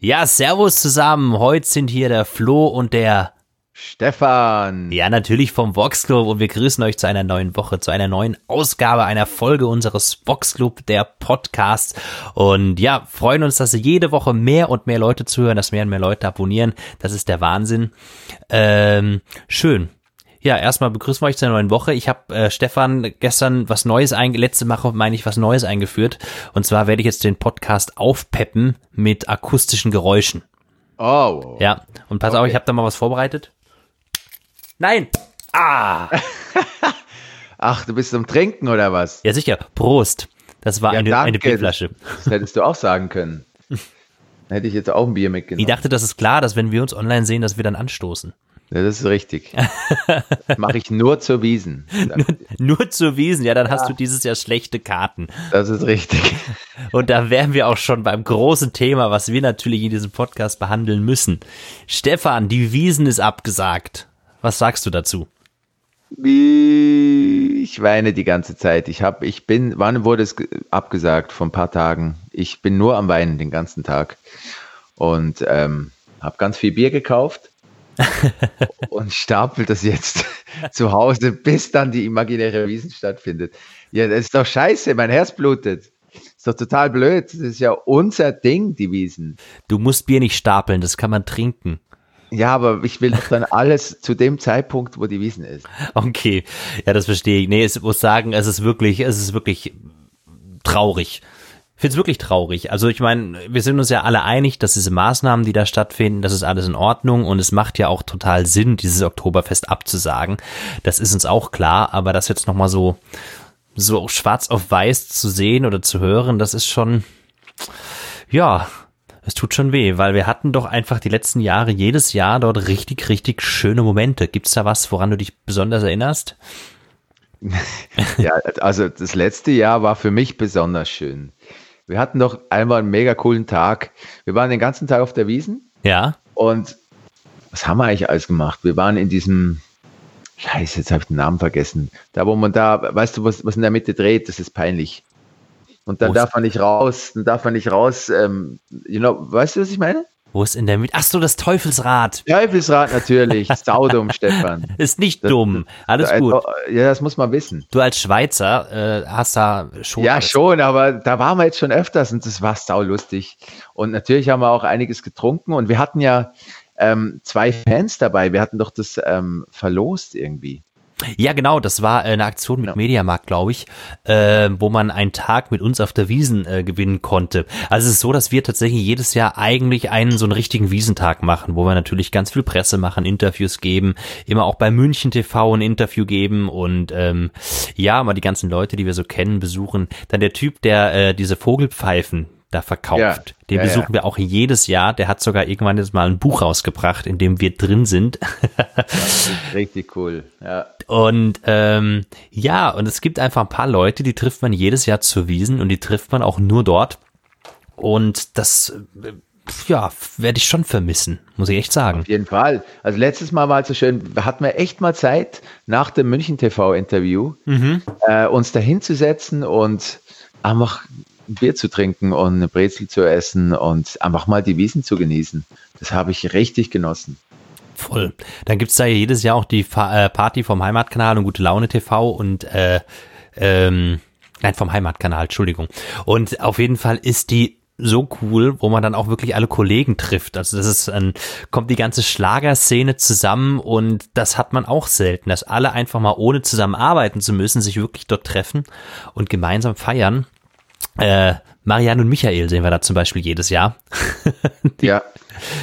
Ja, servus zusammen. Heute sind hier der Flo und der Stefan. Ja, natürlich vom Vox Club und wir grüßen euch zu einer neuen Woche, zu einer neuen Ausgabe, einer Folge unseres Vox Club, der Podcast. Und ja, freuen uns, dass jede Woche mehr und mehr Leute zuhören, dass mehr und mehr Leute abonnieren. Das ist der Wahnsinn. Ähm, schön. Ja, erstmal begrüßen wir euch zu einer neuen Woche. Ich habe äh, Stefan gestern was Neues einge letzte Woche meine ich was Neues eingeführt und zwar werde ich jetzt den Podcast aufpeppen mit akustischen Geräuschen. Oh. Ja, und pass Okay. auf, ich habe da mal was vorbereitet. Nein. Ah. Ach, du bist zum Trinken oder was? Ja, sicher. Prost. Das war Ja, eine, danke. eine Bierflasche. Das hättest du auch sagen können. Dann hätte ich jetzt auch ein Bier Ich mitgenommen. dachte, das ist klar, dass wenn wir uns online sehen, dass wir dann anstoßen. Ja, das ist richtig. Mache ich nur zur Wiesen. Nur zu Wiesen, ja, dann hast du dieses Jahr schlechte Karten. Das ist richtig. Und da wären wir auch schon beim großen Thema, was wir natürlich in diesem Podcast behandeln müssen. Stefan, die Wiesen ist abgesagt. Was sagst du dazu? Ich weine die ganze Zeit. Ich habe, ich bin, wann wurde es ge- abgesagt? Vor ein paar Tagen. Ich bin nur am Weinen den ganzen Tag und ähm, habe ganz viel Bier gekauft und stapel das jetzt zu Hause, bis dann die imaginäre Wiesen stattfindet. Ja, das ist doch scheiße. Mein Herz blutet. Ist doch total blöd. Das ist ja unser Ding, die Wiesen. Du musst Bier nicht stapeln, das kann man trinken. Ja, aber ich will doch dann alles zu dem Zeitpunkt, wo die Wiesen ist. Okay, ja, das verstehe ich. Nee, ich muss sagen, es ist wirklich, es ist wirklich traurig. Finde es wirklich traurig. Also ich meine, wir sind uns ja alle einig, dass diese Maßnahmen, die da stattfinden, das ist alles in Ordnung und es macht ja auch total Sinn, dieses Oktoberfest abzusagen. Das ist uns auch klar, aber das jetzt nochmal so, so schwarz auf weiß zu sehen oder zu hören, das ist schon, ja, es tut schon weh, weil wir hatten doch einfach die letzten Jahre jedes Jahr dort richtig, richtig schöne Momente. Gibt's da was, woran du dich besonders erinnerst? Ja, also das letzte Jahr war für mich besonders schön. Wir hatten doch einmal einen mega coolen Tag. Wir waren den ganzen Tag auf der Wiesen Ja, und was haben wir eigentlich alles gemacht? Wir waren in diesem, scheiße, jetzt habe ich den Namen vergessen. Da, wo man da, weißt du, was, was in der Mitte dreht, das ist peinlich. Und dann Wo ist- darf man nicht raus, dann darf man nicht raus, ähm, you know, weißt du, was ich meine? Wo ist in der Mitte? Ach so, das Teufelsrad. Teufelsrad natürlich, saudum, Stefan. Ist nicht Das- dumm. Alles Äh, gut. Ja, das muss man wissen. Du als Schweizer äh, hast da schon. Ja, schon, aber da waren wir jetzt schon öfters und das war saulustig. Und natürlich haben wir auch einiges getrunken und wir hatten ja ähm, zwei Fans dabei. Wir hatten doch das ähm, verlost irgendwie. Ja, genau. Das war äh, eine Aktion mit Ja. Mediamarkt, glaube ich, äh, wo man einen Tag mit uns auf der Wiesen äh, gewinnen konnte. Also es ist so, dass wir tatsächlich jedes Jahr eigentlich einen so einen richtigen Wiesentag machen, wo wir natürlich ganz viel Presse machen, Interviews geben, immer auch bei München TV ein Interview geben und ähm, ja, mal die ganzen Leute, die wir so kennen, besuchen. Dann der Typ, der äh, diese Vogelpfeifen da verkauft, Ja. den Ja, besuchen wir auch jedes Jahr. Der hat sogar irgendwann jetzt mal ein Buch rausgebracht, in dem wir drin sind. Richtig cool. Ja. Und ähm, ja, und es gibt einfach ein paar Leute, die trifft man jedes Jahr zur Wiesen und die trifft man auch nur dort. Und das, äh, ja, werde ich schon vermissen, muss ich echt sagen. Auf jeden Fall. Also letztes Mal war es so schön, hatten wir echt mal Zeit, nach dem München TV-Interview, äh, uns da hinzusetzen und einfach ein Bier zu trinken und eine Brezel zu essen und einfach mal die Wiesen zu genießen. Das habe ich richtig genossen. Voll. Dann gibt's da ja jedes Jahr auch die äh, Party vom Heimatkanal und Gute Laune TV und äh, ähm, nein, vom Heimatkanal, Entschuldigung. Und auf jeden Fall ist die so cool, wo man dann auch wirklich alle Kollegen trifft. Also das ist ein, kommt die ganze Schlagerszene zusammen und das hat man auch selten, dass alle einfach mal ohne zusammen arbeiten zu müssen, sich wirklich dort treffen und gemeinsam feiern. Äh, Marianne und Michael sehen wir da zum Beispiel jedes Jahr. Ja,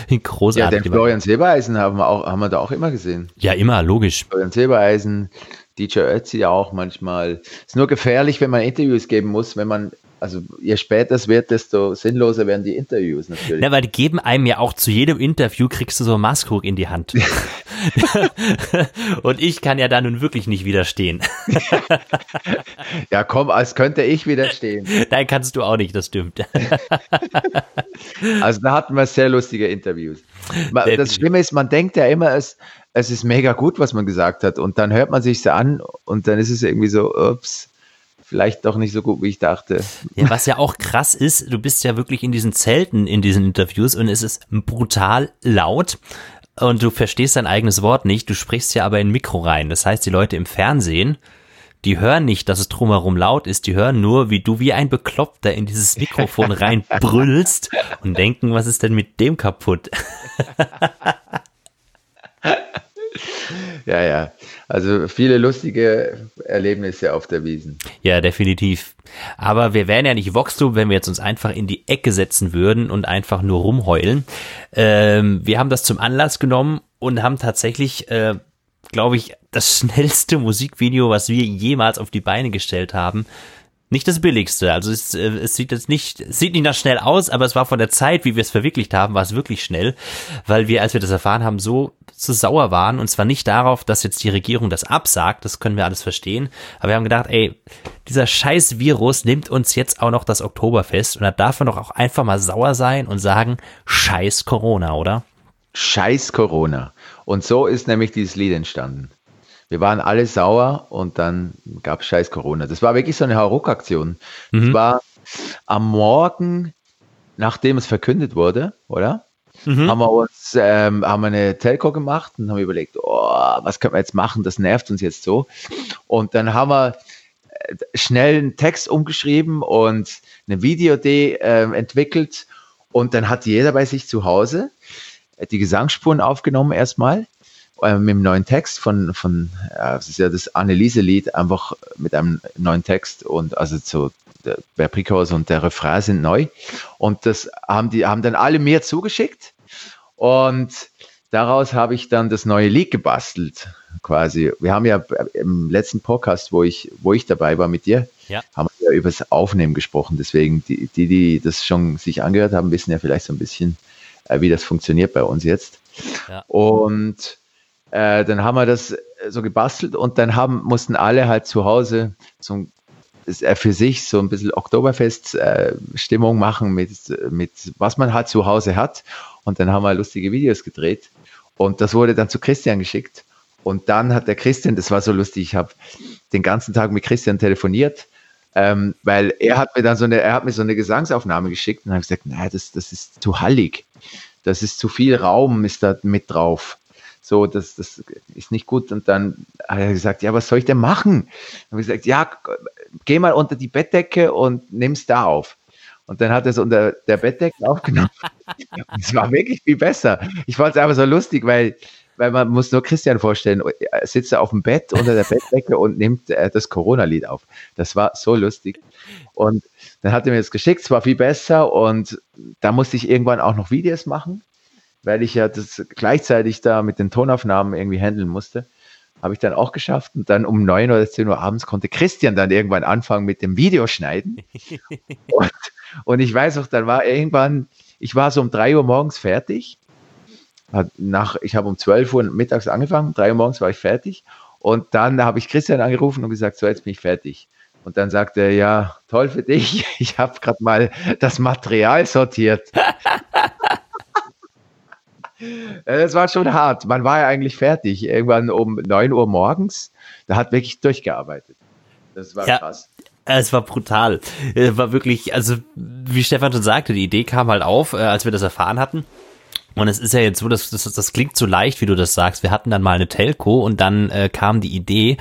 ja Großartig. den Florian Silbereisen haben wir, auch, haben wir da auch immer gesehen. ja, immer, logisch. Florian Silbereisen, DJ Ötzi auch manchmal. Ist nur gefährlich, wenn man Interviews geben muss, wenn man, also je später es wird, desto sinnloser werden die Interviews natürlich. Ja, weil die geben einem ja auch zu jedem Interview kriegst du so ein Maßkrug in die Hand. Und ich kann ja da nun wirklich nicht widerstehen. Ja, komm, als könnte ich widerstehen. Nein, kannst du auch nicht, das stimmt. Also da hatten wir sehr lustige Interviews. Das. Schlimme ist, man denkt ja immer, es, es ist mega gut, was man gesagt hat. Und dann hört man sich an und dann ist es irgendwie so, ups, vielleicht doch nicht so gut, wie ich dachte. Ja, was ja auch krass ist, du bist ja wirklich in diesen Zelten in diesen Interviews und es ist brutal laut und du verstehst dein eigenes Wort nicht, du sprichst ja aber in Mikro rein. Das heißt, die Leute im Fernsehen, die hören nicht, dass es drumherum laut ist, die hören nur, wie du wie ein Bekloppter in dieses Mikrofon reinbrüllst und denken, was ist denn mit dem kaputt? ja, ja. Also viele lustige Erlebnisse auf der Wiesen. Ja, definitiv. Aber wir wären ja nicht Voxclub, wenn wir jetzt uns einfach in die Ecke setzen würden und einfach nur rumheulen. Ähm, wir haben das zum Anlass genommen und haben tatsächlich, äh, glaube ich, das schnellste Musikvideo, was wir jemals auf die Beine gestellt haben, nicht das billigste. Also es, äh, es sieht jetzt nicht, sieht nicht nach schnell aus, aber es war von der Zeit, wie wir es verwirklicht haben, war es wirklich schnell, weil wir, als wir das erfahren haben, so so sauer waren und zwar nicht darauf, dass jetzt die Regierung das absagt, das können wir alles verstehen, aber wir haben gedacht, ey, dieser scheiß Virus nimmt uns jetzt auch noch das Oktoberfest und da darf man doch auch einfach mal sauer sein und sagen, scheiß Corona, oder? Scheiß Corona. Und so ist nämlich dieses Lied entstanden. Wir waren alle sauer und dann gab es scheiß Corona. Das war wirklich so eine Hauruck-Aktion. Mhm. Das war am Morgen, nachdem es verkündet wurde, oder? Mhm. Haben wir uns, ähm, haben wir eine Telco gemacht und haben überlegt, oh, was können wir jetzt machen? Das nervt uns jetzt so. Und dann haben wir äh, schnell einen Text umgeschrieben und eine Videoidee äh, entwickelt. Und dann hat jeder bei sich zu Hause die Gesangsspuren aufgenommen erstmal äh, mit einem neuen Text von, von ja, das ist ja das Anneliese-Lied, einfach mit einem neuen Text und also so der, der Prikos und der Refrain sind neu. Und das haben die, haben dann alle mir zugeschickt und daraus habe ich dann das neue Lied gebastelt, quasi. Wir haben ja im letzten Podcast, wo ich, wo ich dabei war mit dir, ja. haben wir ja über das Aufnehmen gesprochen. Deswegen, die, die, die das schon sich angehört haben, wissen ja vielleicht so ein bisschen, äh, wie das funktioniert bei uns jetzt. Ja. Und äh, dann haben wir das äh, so gebastelt und dann haben, mussten alle halt zu Hause äh, für sich so ein bisschen Oktoberfest-Stimmung machen mit, mit was man halt zu Hause hat. Und dann haben wir lustige Videos gedreht. Und das wurde dann zu Christian geschickt. Und dann hat der Christian, das war so lustig, ich habe den ganzen Tag mit Christian telefoniert, ähm, weil er hat mir dann so eine, er hat mir so eine Gesangsaufnahme geschickt und habe gesagt, nein, das, das ist zu hallig. Das ist zu viel Raum, ist da mit drauf so, das, das ist nicht gut. Und dann hat er gesagt, ja, was soll ich denn machen? Dann habe ich gesagt, ja, geh mal unter die Bettdecke und nimm's da auf. Und dann hat er es unter der Bettdecke aufgenommen. Es war wirklich viel besser. Ich fand es einfach so lustig, weil, weil man muss nur Christian vorstellen, er sitzt auf dem Bett unter der Bettdecke und nimmt äh, das Corona-Lied auf. Das war so lustig. Und dann hat er mir das geschickt, es war viel besser und da musste ich irgendwann auch noch Videos machen weil ich ja das gleichzeitig da mit den Tonaufnahmen irgendwie handeln musste. Habe ich dann auch geschafft und dann um neun oder zehn Uhr abends konnte Christian dann irgendwann anfangen mit dem Videoschneiden. und, und ich weiß auch, dann war irgendwann, ich war so um drei Uhr morgens fertig. Nach, ich habe um zwölf Uhr mittags angefangen, drei Uhr morgens war ich fertig. Und dann habe ich Christian angerufen und gesagt, so jetzt bin ich fertig. Und dann sagte er, ja, toll für dich, ich habe gerade mal das Material sortiert. Das war schon hart. Man war ja eigentlich fertig. Irgendwann um 9 Uhr morgens. Da hat wirklich durchgearbeitet. Das war ja. krass. Es war brutal. Es war wirklich, also wie Stefan schon sagte, die Idee kam halt auf, äh, als wir das erfahren hatten. Und es ist ja jetzt so, dass das, das klingt so leicht, wie du das sagst. Wir hatten dann mal eine Telco und dann äh, kam die Idee.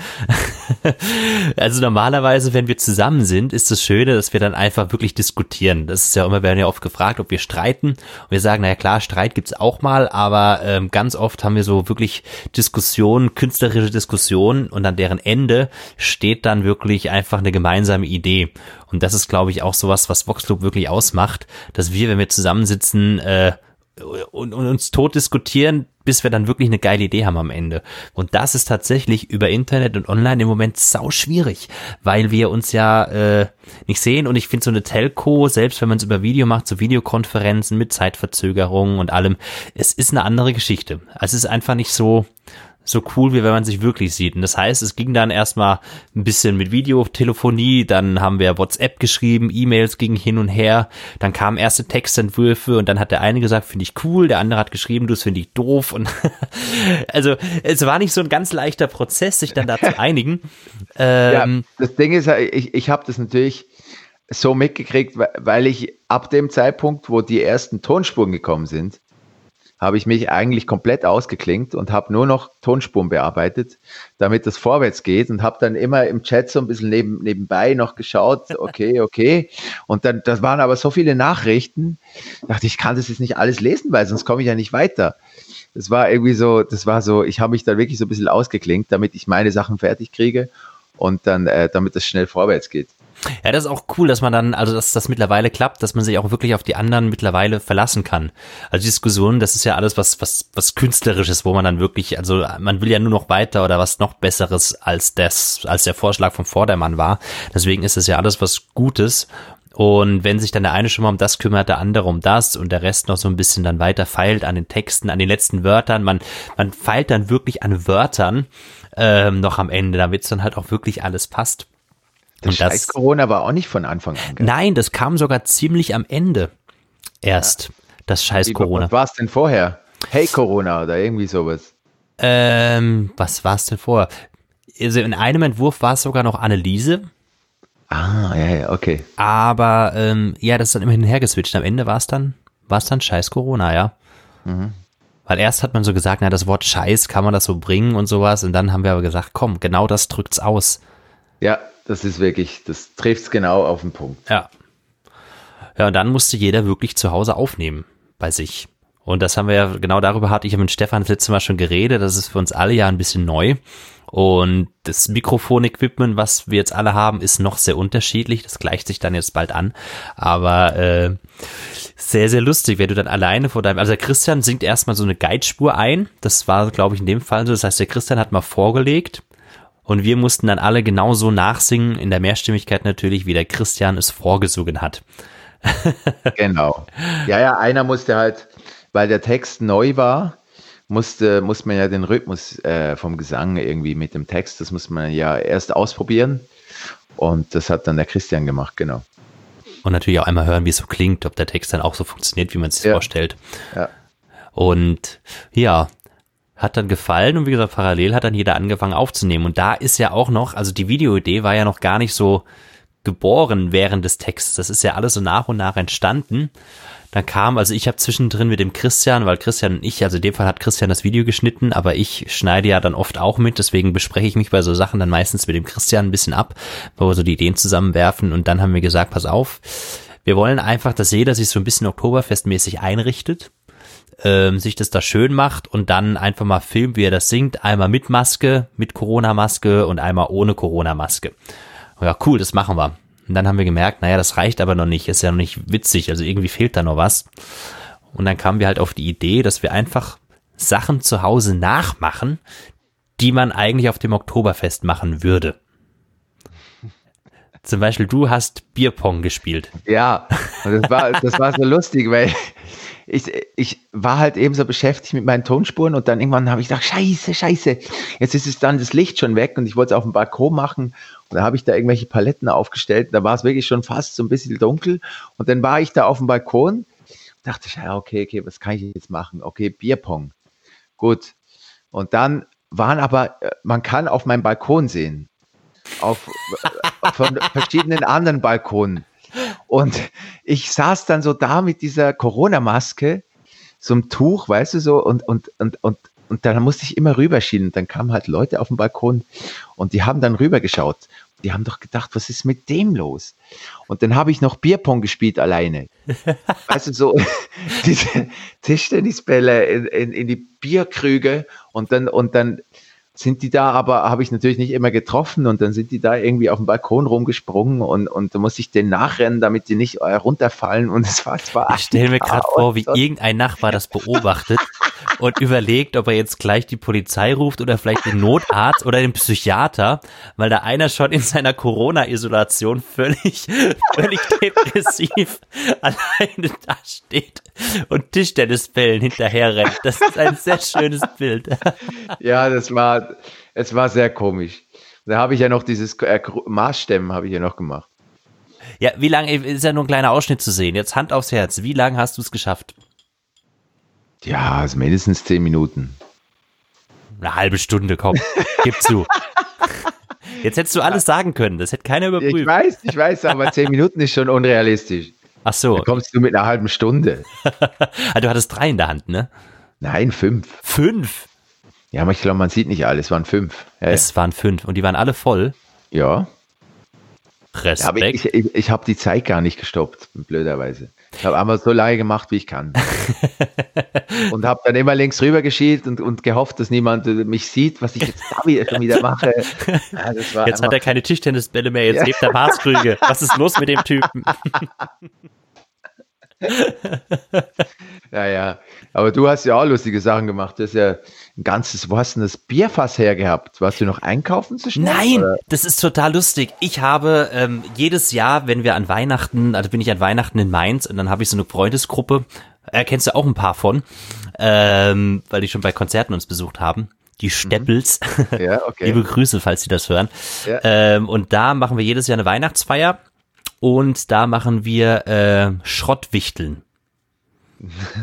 also normalerweise, wenn wir zusammen sind, ist das Schöne, dass wir dann einfach wirklich diskutieren. Das ist ja immer, werden ja oft gefragt, ob wir streiten. Und wir sagen, naja klar, Streit gibt's auch mal, aber ähm, ganz oft haben wir so wirklich Diskussionen, künstlerische Diskussionen und an deren Ende steht dann wirklich einfach eine gemeinsame Idee. Und das ist, glaube ich, auch sowas, was Vox Club wirklich ausmacht, dass wir, wenn wir zusammensitzen, äh, und, und uns tot diskutieren, bis wir dann wirklich eine geile Idee haben am Ende. Und das ist tatsächlich über Internet und online im Moment sau schwierig, weil wir uns ja äh, nicht sehen und ich finde so eine Telco, selbst wenn man es über Video macht, so Videokonferenzen mit Zeitverzögerungen und allem, es ist eine andere Geschichte. Es ist einfach nicht so so cool, wie wenn man sich wirklich sieht. Und das heißt, es ging dann erstmal ein bisschen mit Videotelefonie, dann haben wir WhatsApp geschrieben, E-Mails gingen hin und her, dann kamen erste Textentwürfe und dann hat der eine gesagt, finde ich cool, der andere hat geschrieben, du, das finde ich doof. Und also es war nicht so ein ganz leichter Prozess, sich dann da zu einigen. Ähm, ja, das Ding ist, ich, ich habe das natürlich so mitgekriegt, weil ich ab dem Zeitpunkt, wo die ersten Tonspuren gekommen sind, habe ich mich eigentlich komplett ausgeklinkt und habe nur noch Tonspuren bearbeitet, damit das vorwärts geht und habe dann immer im Chat so ein bisschen neben, nebenbei noch geschaut, okay, okay. Und dann, das waren aber so viele Nachrichten, dachte ich, kann das jetzt nicht alles lesen, weil sonst komme ich ja nicht weiter. Das war irgendwie so, das war so, ich habe mich da wirklich so ein bisschen ausgeklinkt, damit ich meine Sachen fertig kriege und dann, äh, damit es schnell vorwärts geht. Ja, das ist auch cool, dass man dann, also dass das mittlerweile klappt, dass man sich auch wirklich auf die anderen mittlerweile verlassen kann. Also die Diskussion, das ist ja alles was, was, was künstlerisches, wo man dann wirklich, also man will ja nur noch weiter oder was noch Besseres als das, als der Vorschlag vom Vordermann war. Deswegen ist es ja alles was Gutes. Und wenn sich dann der eine schon mal um das kümmert, der andere um das und der Rest noch so ein bisschen dann weiter feilt an den Texten, an den letzten Wörtern, man, man feilt dann wirklich an Wörtern ähm, noch am Ende, damit es dann halt auch wirklich alles passt. Das das, Corona war auch nicht von Anfang an. Gell? Nein, das kam sogar ziemlich am Ende erst. Ja. Das scheiß Corona. Was war es denn vorher? Hey Corona oder irgendwie sowas. Ähm, was war es denn vorher? Also in einem Entwurf war es sogar noch Anneliese. Ah, ja, ja, okay. Aber ähm, ja, das ist dann immer geswitcht. Am Ende war es dann, war es dann scheiß Corona, ja. Mhm. Weil erst hat man so gesagt, na, das Wort Scheiß kann man das so bringen und sowas. Und dann haben wir aber gesagt, komm, genau das drückt's aus. Ja, das ist wirklich, das trifft es genau auf den Punkt. Ja. Ja, und dann musste jeder wirklich zu Hause aufnehmen bei sich. Und das haben wir ja, genau darüber hatte ich mit Stefan das letzte Mal schon geredet. Das ist für uns alle ja ein bisschen neu. Und das Mikrofon-Equipment, was wir jetzt alle haben, ist noch sehr unterschiedlich. Das gleicht sich dann jetzt bald an. Aber äh, sehr, sehr lustig, wenn du dann alleine vor deinem. Also der Christian singt erstmal so eine Guidespur ein. Das war, glaube ich, in dem Fall so. Das heißt, der Christian hat mal vorgelegt und wir mussten dann alle genauso nachsingen, in der Mehrstimmigkeit natürlich, wie der Christian es vorgesungen hat. genau. Ja, ja, einer musste halt, weil der Text neu war, musste, muss man ja den Rhythmus äh, vom Gesang irgendwie mit dem Text, das muss man ja erst ausprobieren. Und das hat dann der Christian gemacht, genau. Und natürlich auch einmal hören, wie es so klingt, ob der Text dann auch so funktioniert, wie man es sich ja. vorstellt. Ja. Und ja, hat dann gefallen und wie gesagt, parallel hat dann jeder angefangen aufzunehmen. Und da ist ja auch noch, also die Videoidee war ja noch gar nicht so geboren während des Texts. Das ist ja alles so nach und nach entstanden. Dann kam, also ich habe zwischendrin mit dem Christian, weil Christian und ich, also in dem Fall hat Christian das Video geschnitten, aber ich schneide ja dann oft auch mit, deswegen bespreche ich mich bei so Sachen dann meistens mit dem Christian ein bisschen ab, wo wir so die Ideen zusammenwerfen und dann haben wir gesagt, pass auf, wir wollen einfach, dass jeder sich so ein bisschen Oktoberfestmäßig einrichtet ähm, sich das da schön macht und dann einfach mal filmt, wie er das singt. Einmal mit Maske, mit Corona-Maske und einmal ohne Corona-Maske. Ja, cool, das machen wir. Und dann haben wir gemerkt, naja, das reicht aber noch nicht, ist ja noch nicht witzig, also irgendwie fehlt da noch was. Und dann kamen wir halt auf die Idee, dass wir einfach Sachen zu Hause nachmachen, die man eigentlich auf dem Oktoberfest machen würde. Zum Beispiel, du hast Bierpong gespielt. Ja, das war, das war so lustig, weil ich, ich war halt eben so beschäftigt mit meinen Tonspuren und dann irgendwann habe ich gedacht, scheiße, scheiße, jetzt ist es dann das Licht schon weg und ich wollte es auf dem Balkon machen und da habe ich da irgendwelche Paletten aufgestellt da war es wirklich schon fast so ein bisschen dunkel und dann war ich da auf dem Balkon dachte ich, ja, okay, okay, was kann ich jetzt machen? Okay, Bierpong. Gut. Und dann waren aber, äh, man kann auf meinem Balkon sehen, auf, äh, von verschiedenen anderen Balkonen. Und ich saß dann so da mit dieser Corona-Maske, so einem Tuch, weißt du so, und, und, und, und, und dann musste ich immer rüberschieben. Dann kamen halt Leute auf den Balkon und die haben dann rübergeschaut. Die haben doch gedacht, was ist mit dem los? Und dann habe ich noch Bierpong gespielt alleine. weißt du, so diese Tischtennisbälle in, in, in die Bierkrüge und dann, und dann sind die da, aber habe ich natürlich nicht immer getroffen und dann sind die da irgendwie auf dem Balkon rumgesprungen und, und da musste ich den nachrennen, damit die nicht äh, runterfallen und es war zwar. Ich stelle mir gerade vor, wie irgendein Nachbar das beobachtet und überlegt, ob er jetzt gleich die Polizei ruft oder vielleicht den Notarzt oder den Psychiater, weil da einer schon in seiner Corona-Isolation völlig, völlig depressiv alleine da steht und Tischtennisbällen hinterher rennt. Das ist ein sehr schönes Bild. ja, das war, es war sehr komisch. Da habe ich ja noch dieses äh, Maßstemmen habe ich ja noch gemacht. Ja, wie lange ist ja nur ein kleiner Ausschnitt zu sehen. Jetzt Hand aufs Herz. Wie lange hast du es geschafft? Ja, also mindestens zehn Minuten. Eine halbe Stunde, komm, gib zu. Jetzt hättest du alles sagen können, das hätte keiner überprüft. Ich weiß, ich weiß, aber zehn Minuten ist schon unrealistisch. Ach so. Da kommst du mit einer halben Stunde. ah, du hattest drei in der Hand, ne? Nein, fünf. Fünf? Ja, aber ich glaube, man sieht nicht alles, es waren fünf. Ja, es waren fünf und die waren alle voll? Ja. Respekt. Ja, ich ich, ich habe die Zeit gar nicht gestoppt, blöderweise. Ich habe einmal so lange gemacht, wie ich kann. und habe dann immer links rüber geschielt und, und gehofft, dass niemand mich sieht, was ich jetzt da wieder, schon wieder mache. Ja, jetzt hat er keine Tischtennisbälle mehr, jetzt ja. lebt er Maßkrüge. Was ist los mit dem Typen? ja, ja. Aber du hast ja auch lustige Sachen gemacht. Du hast ja ein ganzes, wo hast du das Bierfass hergehabt? Warst du noch einkaufen zu schnell? Nein, oder? das ist total lustig. Ich habe ähm, jedes Jahr, wenn wir an Weihnachten, also bin ich an Weihnachten in Mainz und dann habe ich so eine Freundesgruppe, erkennst du auch ein paar von, ähm, weil die schon bei Konzerten uns besucht haben die mhm. Steppels. Ja, okay. Liebe Grüße, falls Sie das hören. Ja. Ähm, und da machen wir jedes Jahr eine Weihnachtsfeier und da machen wir äh, Schrottwichteln.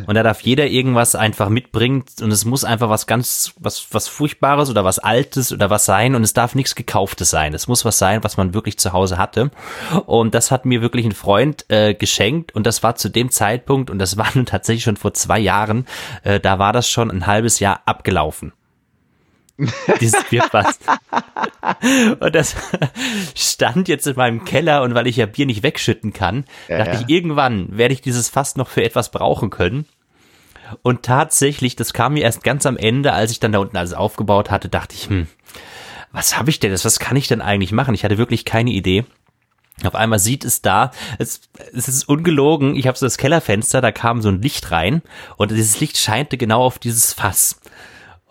Und da darf jeder irgendwas einfach mitbringen und es muss einfach was ganz, was, was Furchtbares oder was Altes oder was sein und es darf nichts Gekauftes sein. Es muss was sein, was man wirklich zu Hause hatte. Und das hat mir wirklich ein Freund äh, geschenkt und das war zu dem Zeitpunkt und das war nun tatsächlich schon vor zwei Jahren, äh, da war das schon ein halbes Jahr abgelaufen. Dieses Bierfass. und das stand jetzt in meinem Keller und weil ich ja Bier nicht wegschütten kann, ja, dachte ja. ich, irgendwann werde ich dieses Fass noch für etwas brauchen können. Und tatsächlich, das kam mir erst ganz am Ende, als ich dann da unten alles aufgebaut hatte, dachte ich, hm, was habe ich denn das? Was kann ich denn eigentlich machen? Ich hatte wirklich keine Idee. Auf einmal sieht es da, es, es ist ungelogen, ich habe so das Kellerfenster, da kam so ein Licht rein und dieses Licht scheinte genau auf dieses Fass.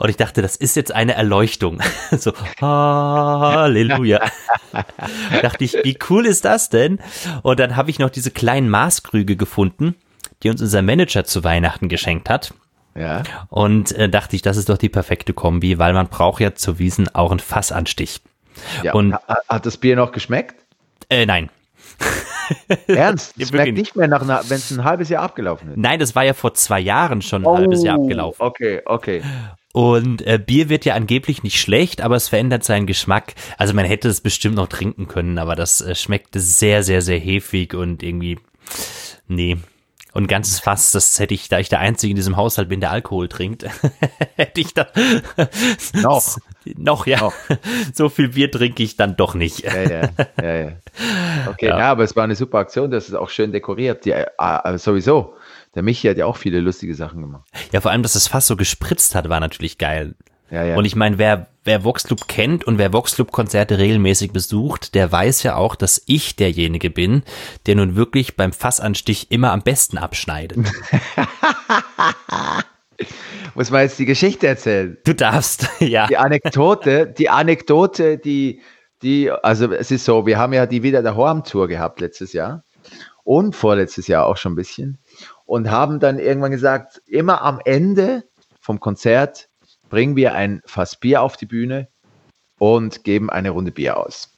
Und ich dachte, das ist jetzt eine Erleuchtung. so, Halleluja. dachte ich, wie cool ist das denn? Und dann habe ich noch diese kleinen Maßkrüge gefunden, die uns unser Manager zu Weihnachten geschenkt hat. Ja. Und äh, dachte ich, das ist doch die perfekte Kombi, weil man braucht ja zu Wiesen auch einen Fassanstich. Ja, und hat das Bier noch geschmeckt? Äh, nein. Ernst? Es schmeckt nicht mehr nach, wenn es ein halbes Jahr abgelaufen ist. Nein, das war ja vor zwei Jahren schon ein oh, halbes Jahr abgelaufen. Okay, okay. Und äh, Bier wird ja angeblich nicht schlecht, aber es verändert seinen Geschmack. Also man hätte es bestimmt noch trinken können, aber das äh, schmeckte sehr, sehr, sehr hefig und irgendwie, nee. Und ganzes Fass, das hätte ich, da ich der Einzige in diesem Haushalt bin, der Alkohol trinkt, hätte ich da noch, noch ja, noch. so viel Bier trinke ich dann doch nicht. ja, ja, ja, ja. Okay, ja. ja. aber es war eine super Aktion, das ist auch schön dekoriert, ja, äh, sowieso. Der Michi hat ja auch viele lustige Sachen gemacht. Ja, vor allem, dass das Fass so gespritzt hat, war natürlich geil. Ja, ja. Und ich meine, wer, wer Voxclub kennt und wer Voxclub-Konzerte regelmäßig besucht, der weiß ja auch, dass ich derjenige bin, der nun wirklich beim Fassanstich immer am besten abschneidet. Muss man jetzt die Geschichte erzählen? Du darfst, ja. Die Anekdote, die Anekdote, die, die, also es ist so, wir haben ja die wieder der Horm-Tour gehabt letztes Jahr und vorletztes Jahr auch schon ein bisschen und haben dann irgendwann gesagt, immer am Ende vom Konzert bringen wir ein Fass Bier auf die Bühne und geben eine Runde Bier aus.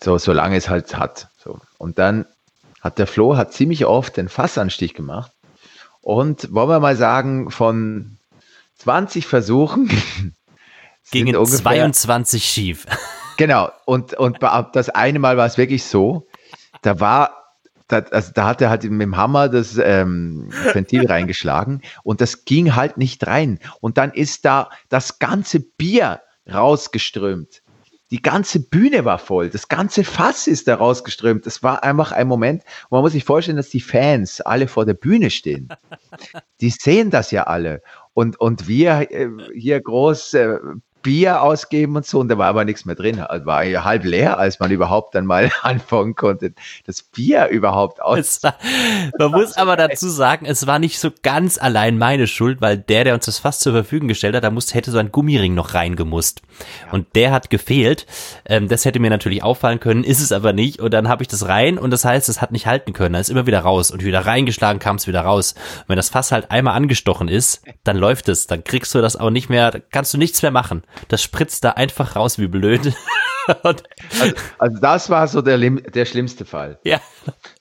So, solange es halt hat. So. Und dann hat der Flo hat ziemlich oft den Fassanstich gemacht. Und wollen wir mal sagen, von 20 Versuchen gingen ungefähr, 22 schief. Genau. Und, und das eine Mal war es wirklich so, da war da, also da hat er halt mit dem Hammer das ähm, Ventil reingeschlagen und das ging halt nicht rein. Und dann ist da das ganze Bier rausgeströmt. Die ganze Bühne war voll, das ganze Fass ist da rausgeströmt. Das war einfach ein Moment, wo man muss sich vorstellen, dass die Fans alle vor der Bühne stehen. Die sehen das ja alle. Und, und wir äh, hier groß äh, Bier ausgeben und so und da war aber nichts mehr drin. Also war ja halb leer, als man überhaupt dann mal anfangen konnte, das Bier überhaupt aus. War, man muss aber dazu sagen, es war nicht so ganz allein meine Schuld, weil der, der uns das Fass zur Verfügung gestellt hat, da musste, hätte so ein Gummiring noch reingemusst. Ja. Und der hat gefehlt. Ähm, das hätte mir natürlich auffallen können, ist es aber nicht. Und dann habe ich das rein und das heißt, es hat nicht halten können. Da ist immer wieder raus und wieder reingeschlagen kam es wieder raus. Und wenn das Fass halt einmal angestochen ist, dann läuft es. Dann kriegst du das auch nicht mehr, kannst du nichts mehr machen. Das spritzt da einfach raus wie blöd. also, also, das war so der, der schlimmste Fall. Ja.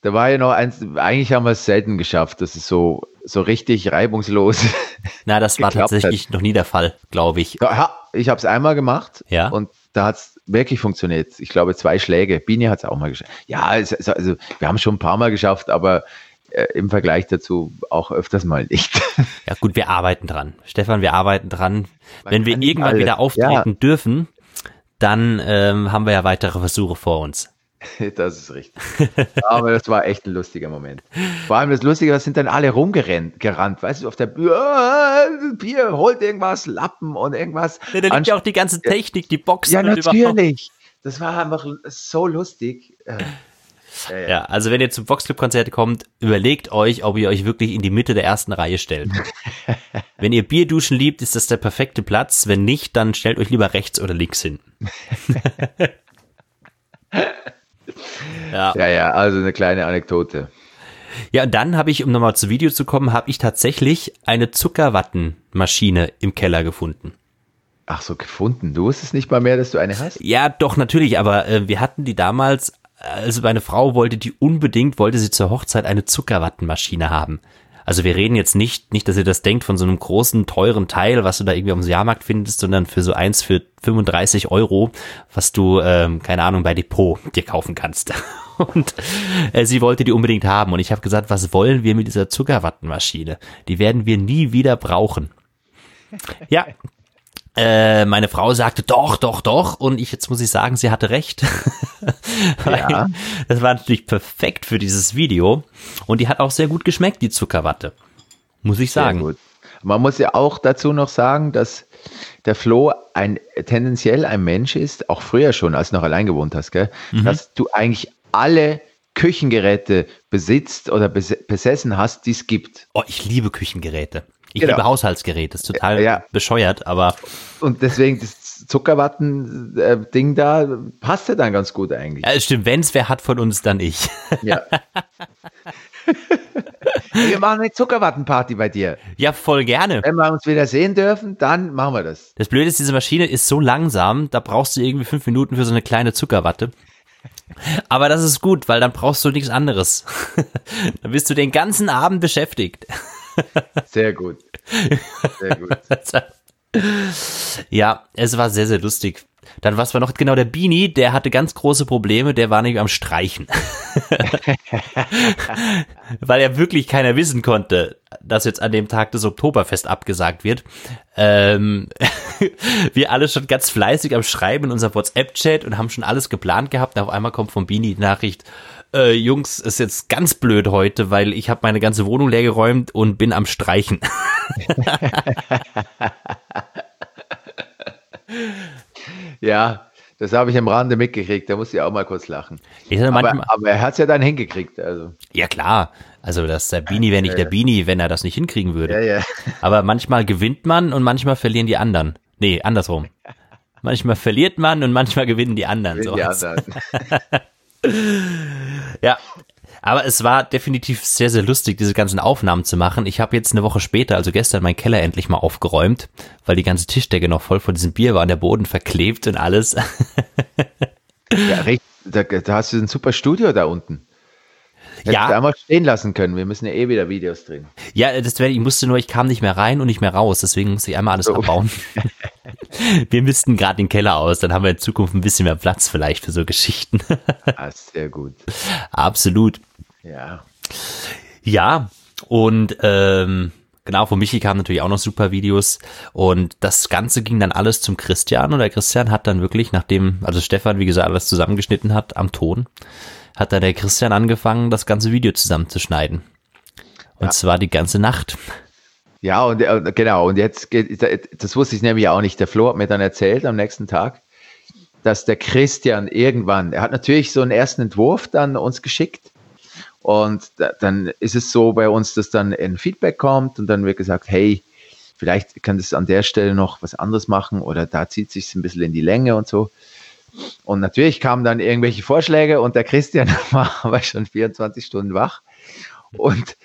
Da war ja noch eins, eigentlich haben wir es selten geschafft, dass es so, so richtig reibungslos. Na, das war tatsächlich hat. noch nie der Fall, glaube ich. Ja, ich habe es einmal gemacht ja. und da hat es wirklich funktioniert. Ich glaube, zwei Schläge. Bini hat es auch mal geschafft. Ja, also, also wir haben schon ein paar Mal geschafft, aber äh, im Vergleich dazu auch öfters mal nicht. Ja gut, wir arbeiten dran. Stefan, wir arbeiten dran. Man Wenn wir irgendwann alles. wieder auftreten ja. dürfen, dann ähm, haben wir ja weitere Versuche vor uns. Das ist richtig. Aber das war echt ein lustiger Moment. Vor allem das Lustige, da sind dann alle rumgerannt, gerannt, weißt du, auf der Bier, Bier, holt irgendwas, Lappen und irgendwas. Ja, da liegt ja auch die ganze Technik, die Boxen. Ja, natürlich. Das war einfach so lustig. Ja, ja. ja, also wenn ihr zum Voxclub-Konzert kommt, überlegt euch, ob ihr euch wirklich in die Mitte der ersten Reihe stellt. wenn ihr Bierduschen liebt, ist das der perfekte Platz. Wenn nicht, dann stellt euch lieber rechts oder links hin. ja. ja, ja, also eine kleine Anekdote. Ja, und dann habe ich, um nochmal zu Video zu kommen, habe ich tatsächlich eine Zuckerwattenmaschine im Keller gefunden. Ach so, gefunden. Du wusstest nicht mal mehr, dass du eine hast? Ja, doch, natürlich, aber äh, wir hatten die damals also meine Frau wollte die unbedingt, wollte sie zur Hochzeit eine Zuckerwattenmaschine haben. Also wir reden jetzt nicht, nicht, dass ihr das denkt von so einem großen, teuren Teil, was du da irgendwie auf dem Jahrmarkt findest, sondern für so eins für 35 Euro, was du, ähm, keine Ahnung, bei Depot dir kaufen kannst. Und äh, sie wollte die unbedingt haben. Und ich habe gesagt, was wollen wir mit dieser Zuckerwattenmaschine? Die werden wir nie wieder brauchen. Ja, äh, meine Frau sagte doch, doch, doch. Und ich, jetzt muss ich sagen, sie hatte recht. ja. Das war natürlich perfekt für dieses Video. Und die hat auch sehr gut geschmeckt, die Zuckerwatte. Muss ich sagen. Man muss ja auch dazu noch sagen, dass der Flo ein tendenziell ein Mensch ist, auch früher schon, als du noch allein gewohnt hast, gell? Mhm. dass du eigentlich alle Küchengeräte besitzt oder besessen hast, die es gibt. Oh, ich liebe Küchengeräte. Ich genau. liebe Haushaltsgeräte, ist total ja. bescheuert, aber. Und deswegen das Zuckerwatten-Ding da passt ja dann ganz gut eigentlich. Ja, stimmt, wenn es wer hat von uns, dann ich. Ja. wir machen eine Zuckerwattenparty bei dir. Ja, voll gerne. Wenn wir uns wieder sehen dürfen, dann machen wir das. Das Blöde ist, diese Maschine ist so langsam, da brauchst du irgendwie fünf Minuten für so eine kleine Zuckerwatte. Aber das ist gut, weil dann brauchst du nichts anderes. dann bist du den ganzen Abend beschäftigt. Sehr gut. Sehr gut. ja, es war sehr, sehr lustig. Dann was war noch genau der Beanie, der hatte ganz große Probleme, der war nämlich am Streichen. Weil er wirklich keiner wissen konnte, dass jetzt an dem Tag das Oktoberfest abgesagt wird. Ähm, wir alle schon ganz fleißig am Schreiben in unserem WhatsApp-Chat und haben schon alles geplant gehabt. Und auf einmal kommt vom Beanie die Nachricht, äh, Jungs, ist jetzt ganz blöd heute, weil ich habe meine ganze Wohnung leer geräumt und bin am Streichen. ja, das habe ich am Rande mitgekriegt. Da muss ich auch mal kurz lachen. Aber, aber, er hat es ja dann hingekriegt. Also. Ja, klar. Also das der Bini wäre nicht ja, der Bini, wenn er das nicht hinkriegen würde. Ja, ja. Aber manchmal gewinnt man und manchmal verlieren die anderen. Nee, andersrum. Manchmal verliert man und manchmal gewinnen die anderen. Gewinnen so die anderen. ja, aber es war definitiv sehr, sehr lustig, diese ganzen Aufnahmen zu machen. Ich habe jetzt eine Woche später, also gestern, meinen Keller endlich mal aufgeräumt, weil die ganze Tischdecke noch voll von diesem Bier war und der Boden verklebt und alles. ja, da, da hast du ein super Studio da unten. Hättest ja. einmal stehen lassen können. Wir müssen ja eh wieder Videos drehen. Ja, das wäre, ich musste nur, ich kam nicht mehr rein und nicht mehr raus, deswegen musste ich einmal alles so. abbauen. wir müssten gerade den Keller aus, dann haben wir in Zukunft ein bisschen mehr Platz vielleicht für so Geschichten. ah, sehr gut. Absolut. Ja. Ja, und ähm, genau, von Michi kamen natürlich auch noch super Videos und das Ganze ging dann alles zum Christian und der Christian hat dann wirklich, nachdem, also Stefan, wie gesagt, alles zusammengeschnitten hat am Ton, hat da der Christian angefangen, das ganze Video zusammenzuschneiden. Und ja. zwar die ganze Nacht. Ja, und äh, genau, und jetzt, geht, das wusste ich nämlich auch nicht. Der Flo hat mir dann erzählt am nächsten Tag, dass der Christian irgendwann, er hat natürlich so einen ersten Entwurf dann uns geschickt. Und da, dann ist es so bei uns, dass dann ein Feedback kommt und dann wird gesagt, hey, vielleicht kann das an der Stelle noch was anderes machen oder da zieht sich ein bisschen in die Länge und so. Und natürlich kamen dann irgendwelche Vorschläge und der Christian war aber schon 24 Stunden wach. Und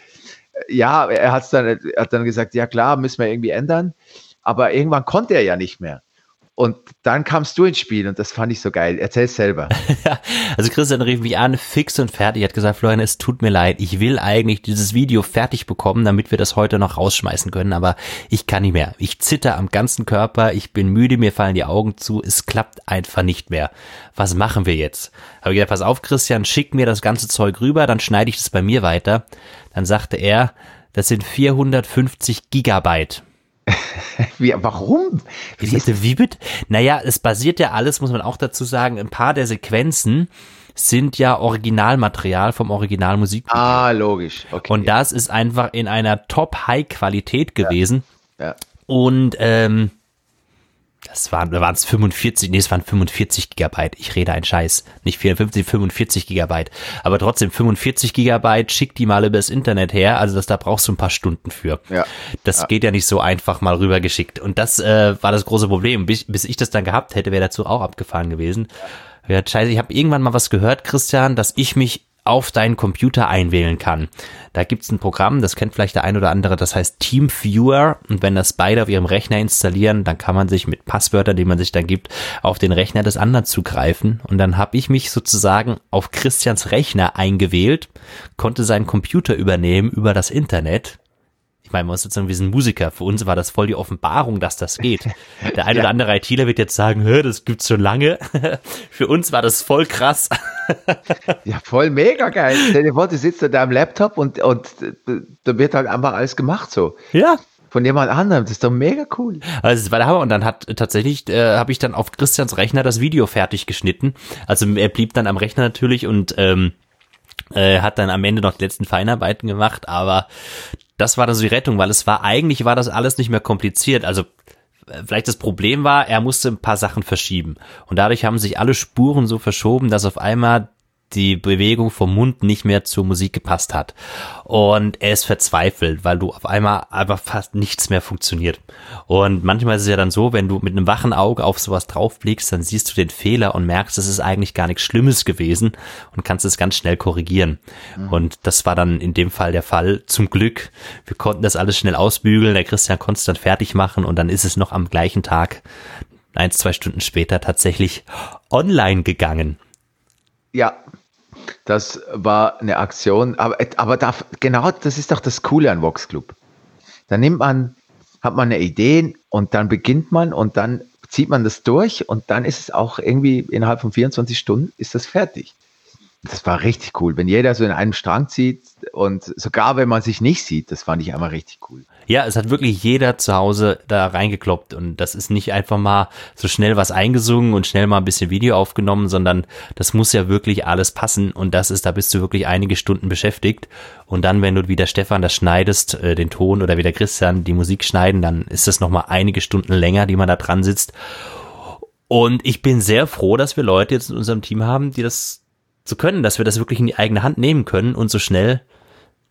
ja, er, hat's dann, hat dann gesagt, ja klar, müssen wir irgendwie ändern. Aber irgendwann konnte er ja nicht mehr. Und dann kamst du ins Spiel und das fand ich so geil. Erzähl es selber. also Christian rief mich an, fix und fertig, hat gesagt, Florian, es tut mir leid, ich will eigentlich dieses Video fertig bekommen, damit wir das heute noch rausschmeißen können, aber ich kann nicht mehr. Ich zitter am ganzen Körper, ich bin müde, mir fallen die Augen zu, es klappt einfach nicht mehr. Was machen wir jetzt? Habe ich gesagt, pass auf, Christian, schick mir das ganze Zeug rüber, dann schneide ich das bei mir weiter. Dann sagte er, das sind 450 Gigabyte. Wie, warum? Wie, wie, wie bitte? Naja, es basiert ja alles, muss man auch dazu sagen, ein paar der Sequenzen sind ja Originalmaterial vom Originalmusik. Ah, logisch. Okay. Und das ist einfach in einer Top-High-Qualität gewesen. Ja. ja. Und ähm, das waren, da waren es 45, nee, es waren 45 Gigabyte. Ich rede einen Scheiß. Nicht 54, 45 Gigabyte. Aber trotzdem 45 Gigabyte, schick die mal übers Internet her. Also das, da brauchst du ein paar Stunden für. Ja. Das ja. geht ja nicht so einfach mal rübergeschickt. Und das äh, war das große Problem. Bis, bis ich das dann gehabt hätte, wäre dazu auch abgefahren gewesen. Ja, scheiße, ich habe irgendwann mal was gehört, Christian, dass ich mich auf deinen Computer einwählen kann. Da gibt's ein Programm, das kennt vielleicht der ein oder andere, das heißt TeamViewer. Und wenn das beide auf ihrem Rechner installieren, dann kann man sich mit Passwörtern, die man sich dann gibt, auf den Rechner des anderen zugreifen. Und dann habe ich mich sozusagen auf Christians Rechner eingewählt, konnte seinen Computer übernehmen über das Internet meine, man muss jetzt sagen, wir sind Musiker. Für uns war das voll die Offenbarung, dass das geht. Der eine ja. oder andere ITler wird jetzt sagen, Hör, das gibt's schon lange. Für uns war das voll krass. ja, voll mega geil. Stell dir vor, du sitzt da am Laptop und, und da wird halt einfach alles gemacht so. Ja, von jemand anderem. Das ist doch mega cool. Also es war der Hammer. Und dann hat tatsächlich, äh, habe ich dann auf Christians Rechner das Video fertig geschnitten. Also er blieb dann am Rechner natürlich und ähm, äh, hat dann am Ende noch die letzten Feinarbeiten gemacht. Aber das war dann so die Rettung, weil es war eigentlich war das alles nicht mehr kompliziert. Also äh, vielleicht das Problem war, er musste ein paar Sachen verschieben. Und dadurch haben sich alle Spuren so verschoben, dass auf einmal die Bewegung vom Mund nicht mehr zur Musik gepasst hat. Und er ist verzweifelt, weil du auf einmal einfach fast nichts mehr funktioniert. Und manchmal ist es ja dann so, wenn du mit einem wachen Auge auf sowas draufblickst, dann siehst du den Fehler und merkst, es ist eigentlich gar nichts Schlimmes gewesen und kannst es ganz schnell korrigieren. Mhm. Und das war dann in dem Fall der Fall. Zum Glück. Wir konnten das alles schnell ausbügeln. Der Christian konnte es dann fertig machen und dann ist es noch am gleichen Tag, eins, zwei Stunden später tatsächlich online gegangen. Ja, das war eine Aktion, aber, aber da, genau das ist doch das Coole an Vox Club. Da nimmt man, hat man eine Idee und dann beginnt man und dann zieht man das durch und dann ist es auch irgendwie innerhalb von 24 Stunden ist das fertig. Das war richtig cool, wenn jeder so in einem Strang zieht und sogar wenn man sich nicht sieht, das fand ich einmal richtig cool. Ja, es hat wirklich jeder zu Hause da reingekloppt und das ist nicht einfach mal so schnell was eingesungen und schnell mal ein bisschen Video aufgenommen, sondern das muss ja wirklich alles passen und das ist, da bist du wirklich einige Stunden beschäftigt und dann, wenn du wie der Stefan das schneidest, äh, den Ton oder wie der Christian die Musik schneiden, dann ist das nochmal einige Stunden länger, die man da dran sitzt und ich bin sehr froh, dass wir Leute jetzt in unserem Team haben, die das so können, dass wir das wirklich in die eigene Hand nehmen können und so schnell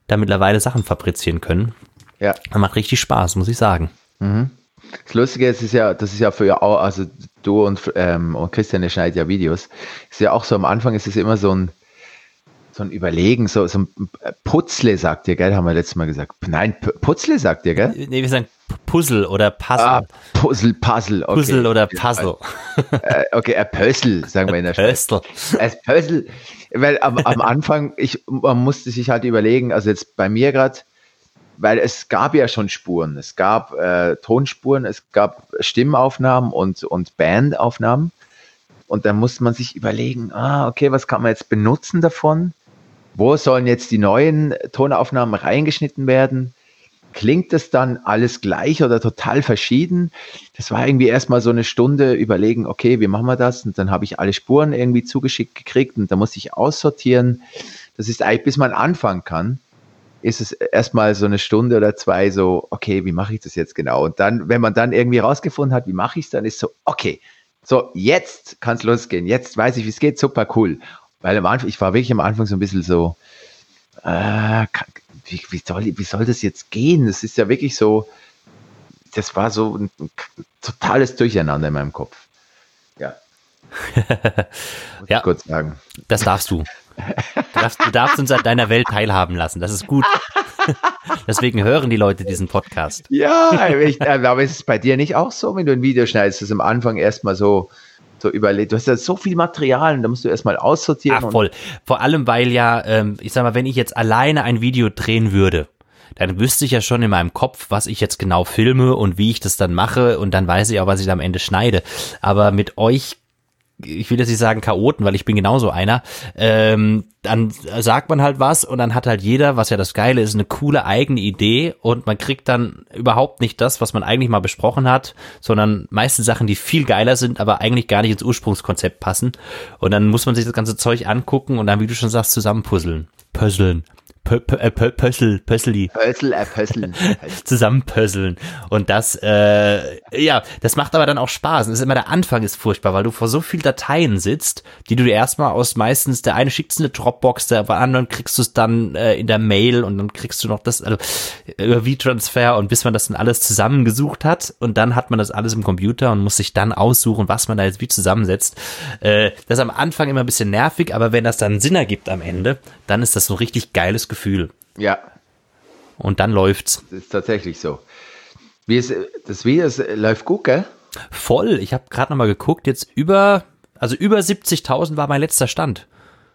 da mittlerweile Sachen fabrizieren können. Ja. Das macht richtig Spaß, muss ich sagen. Mhm. Das Lustige ist, ist ja, das ist ja für auch, also du und, ähm, und Christian, ihr schneidet ja Videos. Ist ja auch so am Anfang ist es immer so ein, so ein Überlegen, so, so ein Putzle, sagt ihr, gell? Haben wir letztes Mal gesagt. Nein, Putzle sagt ihr, gell? Nee, wir sagen Puzzle oder Puzzle. Ah, Puzzle, Puzzle, okay. Puzzle oder Puzzle. Äh, okay, ein Puzzle, sagen wir in der Schweiz. Ein Puzzle. Weil am, am Anfang, ich, man musste sich halt überlegen, also jetzt bei mir gerade, weil es gab ja schon Spuren. Es gab äh, Tonspuren, es gab Stimmaufnahmen und, und Bandaufnahmen. Und dann musste man sich überlegen, ah, okay, was kann man jetzt benutzen davon? Wo sollen jetzt die neuen Tonaufnahmen reingeschnitten werden? Klingt das dann alles gleich oder total verschieden? Das war irgendwie erstmal so eine Stunde überlegen, okay, wie machen wir das? Und dann habe ich alle Spuren irgendwie zugeschickt gekriegt und da musste ich aussortieren. Das ist eigentlich, bis man anfangen kann ist es erstmal so eine Stunde oder zwei so, okay, wie mache ich das jetzt genau? Und dann, wenn man dann irgendwie rausgefunden hat, wie mache ich es, dann ist so, okay, so jetzt kann es losgehen, jetzt weiß ich, wie es geht, super cool. Weil am Anfang, ich war wirklich am Anfang so ein bisschen so, äh, wie, wie, soll, wie soll das jetzt gehen? Das ist ja wirklich so, das war so ein, ein totales Durcheinander in meinem Kopf. Ja. Ja, kurz sagen. Das darfst du. Du darfst, du darfst uns an deiner Welt teilhaben lassen. Das ist gut. Deswegen hören die Leute diesen Podcast. Ja, ich, aber ist es bei dir nicht auch so, wenn du ein Video schneidest, dass am Anfang erstmal so, so überlegt, du hast ja so viel Material und da musst du erstmal aussortieren. Ach, voll. Vor allem, weil ja, ähm, ich sag mal, wenn ich jetzt alleine ein Video drehen würde, dann wüsste ich ja schon in meinem Kopf, was ich jetzt genau filme und wie ich das dann mache und dann weiß ich auch, was ich da am Ende schneide. Aber mit euch ich will jetzt nicht sagen Chaoten, weil ich bin genauso einer, ähm, dann sagt man halt was und dann hat halt jeder, was ja das Geile ist, eine coole eigene Idee und man kriegt dann überhaupt nicht das, was man eigentlich mal besprochen hat, sondern meistens Sachen, die viel geiler sind, aber eigentlich gar nicht ins Ursprungskonzept passen. Und dann muss man sich das ganze Zeug angucken und dann, wie du schon sagst, zusammenpuzzeln. Puzzeln. Pössl, Pössli. Pössl, äh. Zusammenpösseln. Und das, äh, ja, das macht aber dann auch Spaß. Das ist immer der Anfang ist furchtbar, weil du vor so viel Dateien sitzt, die du dir erstmal aus meistens, der eine schickt eine Dropbox, der anderen kriegst du es dann äh, in der Mail und dann kriegst du noch das, also über V-Transfer und bis man das dann alles zusammengesucht hat und dann hat man das alles im Computer und muss sich dann aussuchen, was man da jetzt wie zusammensetzt. Äh, das ist am Anfang immer ein bisschen nervig, aber wenn das dann Sinn ergibt am Ende, dann ist das so richtig geiles Gefühl. Ja. Und dann läuft's. Das ist tatsächlich so. Wie ist, das Video das läuft gut, gell? Voll. Ich habe gerade nochmal geguckt, jetzt über, also über 70.000 war mein letzter Stand.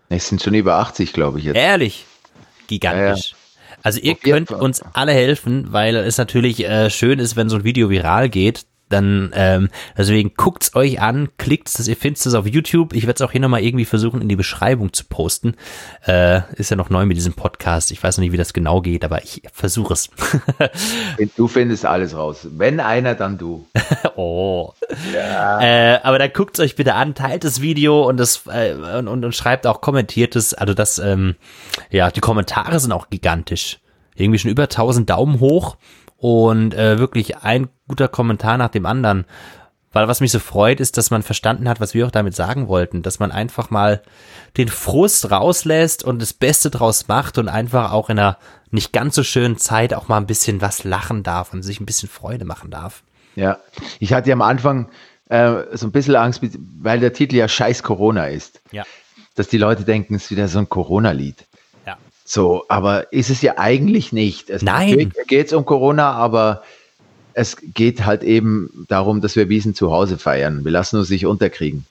Es sind schon über 80, glaube ich jetzt. Ehrlich. Gigantisch. Ja, ja. Also ihr könnt uns alle helfen, weil es natürlich äh, schön ist, wenn so ein Video viral geht dann ähm, deswegen guckt's euch an, klickt's, das, ihr findet es auf YouTube. Ich werde es auch hier nochmal irgendwie versuchen in die Beschreibung zu posten. Äh, ist ja noch neu mit diesem Podcast. Ich weiß noch nicht, wie das genau geht, aber ich versuche es. du findest alles raus. Wenn einer, dann du. oh. Ja. Äh, aber dann guckt's euch bitte an, teilt das Video und das äh, und, und, und schreibt auch, kommentiert es. Also das, ähm, ja, die Kommentare sind auch gigantisch. Irgendwie schon über 1000 Daumen hoch und äh, wirklich ein guter Kommentar nach dem anderen. Weil was mich so freut, ist, dass man verstanden hat, was wir auch damit sagen wollten, dass man einfach mal den Frust rauslässt und das Beste draus macht und einfach auch in einer nicht ganz so schönen Zeit auch mal ein bisschen was lachen darf und sich ein bisschen Freude machen darf. Ja, ich hatte ja am Anfang äh, so ein bisschen Angst, weil der Titel ja Scheiß Corona ist. Ja. Dass die Leute denken, es ist wieder so ein Corona-Lied. So, aber ist es ja eigentlich nicht. Es Nein. Geht es um Corona, aber es geht halt eben darum, dass wir Wiesen zu Hause feiern. Wir lassen uns nicht unterkriegen.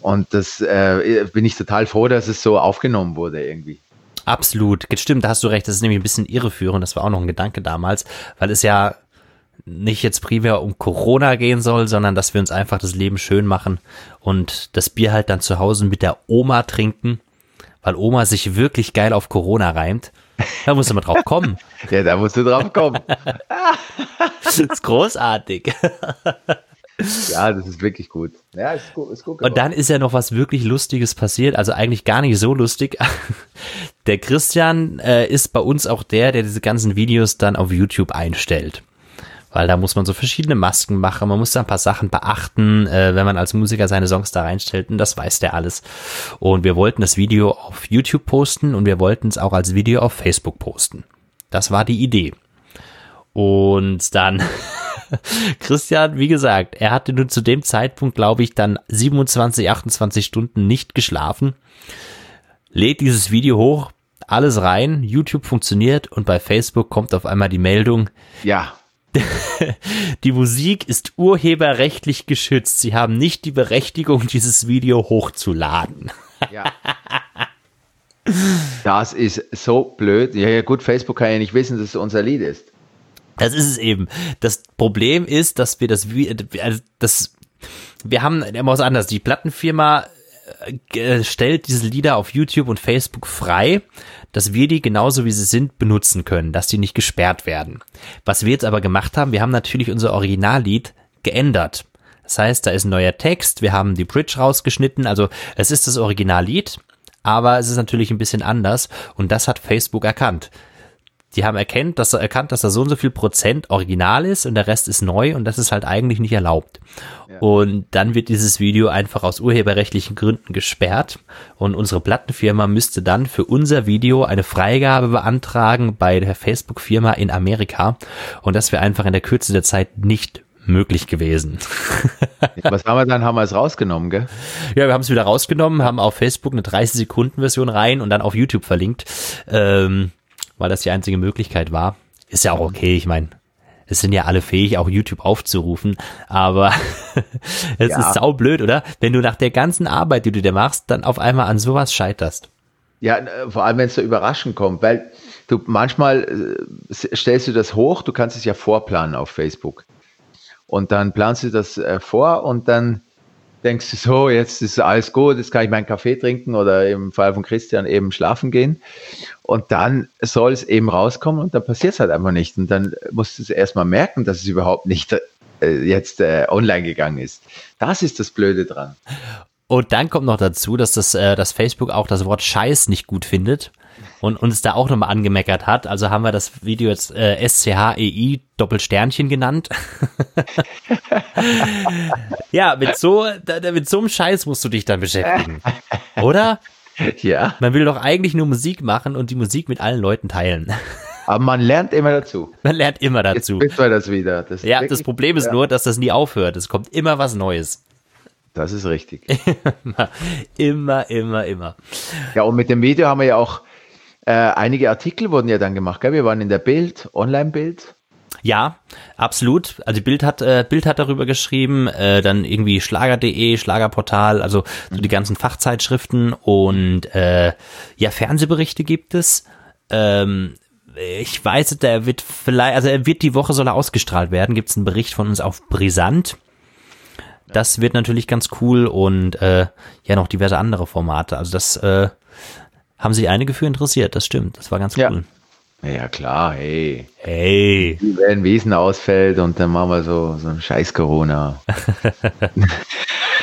Und das äh, bin ich total froh, dass es so aufgenommen wurde irgendwie. Absolut, stimmt, da hast du recht. Das ist nämlich ein bisschen irreführend. Das war auch noch ein Gedanke damals, weil es ja nicht jetzt primär um Corona gehen soll, sondern dass wir uns einfach das Leben schön machen und das Bier halt dann zu Hause mit der Oma trinken weil Oma sich wirklich geil auf Corona reimt. Da musst du mal drauf kommen. ja, da musst du drauf kommen. das ist großartig. Ja, das ist wirklich gut. Ja, ist gut, ist gut Und dann ist ja noch was wirklich Lustiges passiert, also eigentlich gar nicht so lustig. Der Christian äh, ist bei uns auch der, der diese ganzen Videos dann auf YouTube einstellt weil da muss man so verschiedene Masken machen, man muss da ein paar Sachen beachten, äh, wenn man als Musiker seine Songs da reinstellt und das weiß der alles. Und wir wollten das Video auf YouTube posten und wir wollten es auch als Video auf Facebook posten. Das war die Idee. Und dann Christian, wie gesagt, er hatte nun zu dem Zeitpunkt, glaube ich, dann 27, 28 Stunden nicht geschlafen, lädt dieses Video hoch, alles rein, YouTube funktioniert und bei Facebook kommt auf einmal die Meldung, ja, die Musik ist urheberrechtlich geschützt. Sie haben nicht die Berechtigung, dieses Video hochzuladen. Ja. Das ist so blöd. Ja, ja, gut, Facebook kann ja nicht wissen, dass es unser Lied ist. Das ist es eben. Das Problem ist, dass wir das, also das, wir haben immer was anderes. Die Plattenfirma stellt diese Lieder auf YouTube und Facebook frei, dass wir die genauso wie sie sind benutzen können, dass die nicht gesperrt werden. Was wir jetzt aber gemacht haben, wir haben natürlich unser Originallied geändert. Das heißt, da ist ein neuer Text, wir haben die Bridge rausgeschnitten, also es ist das Originallied, aber es ist natürlich ein bisschen anders und das hat Facebook erkannt. Die haben erkennt, dass er erkannt, dass da so und so viel Prozent original ist und der Rest ist neu und das ist halt eigentlich nicht erlaubt. Ja. Und dann wird dieses Video einfach aus urheberrechtlichen Gründen gesperrt und unsere Plattenfirma müsste dann für unser Video eine Freigabe beantragen bei der Facebook-Firma in Amerika und das wäre einfach in der Kürze der Zeit nicht möglich gewesen. Was haben wir dann? Haben wir es rausgenommen, gell? Ja, wir haben es wieder rausgenommen, haben auf Facebook eine 30-Sekunden-Version rein und dann auf YouTube verlinkt. Ähm, weil das die einzige Möglichkeit war. Ist ja auch okay, ich meine, es sind ja alle fähig, auch YouTube aufzurufen, aber es ja. ist saublöd, oder? Wenn du nach der ganzen Arbeit, die du dir machst, dann auf einmal an sowas scheiterst. Ja, äh, vor allem, wenn es so überraschend kommt, weil du manchmal äh, stellst du das hoch, du kannst es ja vorplanen auf Facebook. Und dann planst du das äh, vor und dann denkst du so, jetzt ist alles gut, jetzt kann ich meinen Kaffee trinken oder im Fall von Christian eben schlafen gehen. Und dann soll es eben rauskommen und dann passiert es halt einfach nicht. Und dann musst du es erstmal merken, dass es überhaupt nicht äh, jetzt äh, online gegangen ist. Das ist das Blöde dran. Und dann kommt noch dazu, dass das, äh, dass Facebook auch das Wort Scheiß nicht gut findet und uns da auch nochmal angemeckert hat. Also haben wir das Video jetzt äh, SCHEI Doppelsternchen genannt. ja, mit so, mit so einem Scheiß musst du dich dann beschäftigen. Oder? Ja. Man will doch eigentlich nur Musik machen und die Musik mit allen Leuten teilen. Aber man lernt immer dazu. Man lernt immer dazu. Jetzt wir das wieder. Das ja, das Problem ist ja. nur, dass das nie aufhört. Es kommt immer was Neues. Das ist richtig. immer, immer, immer. Ja, und mit dem Video haben wir ja auch äh, einige Artikel wurden ja dann gemacht. Gell? Wir waren in der Bild, Online-Bild. Ja, absolut. Also Bild hat äh, Bild hat darüber geschrieben, äh, dann irgendwie Schlager.de, Schlagerportal, also so die ganzen Fachzeitschriften und äh, ja Fernsehberichte gibt es. Ähm, ich weiß, der wird vielleicht, also er wird die Woche soll er ausgestrahlt werden. Gibt es einen Bericht von uns auf Brisant. Das wird natürlich ganz cool und äh, ja noch diverse andere Formate. Also das äh, haben sich einige für interessiert. Das stimmt. Das war ganz cool. Ja. Ja, klar, hey. Hey. Wenn Wesen ausfällt und dann machen wir so, so ein Scheiß Corona.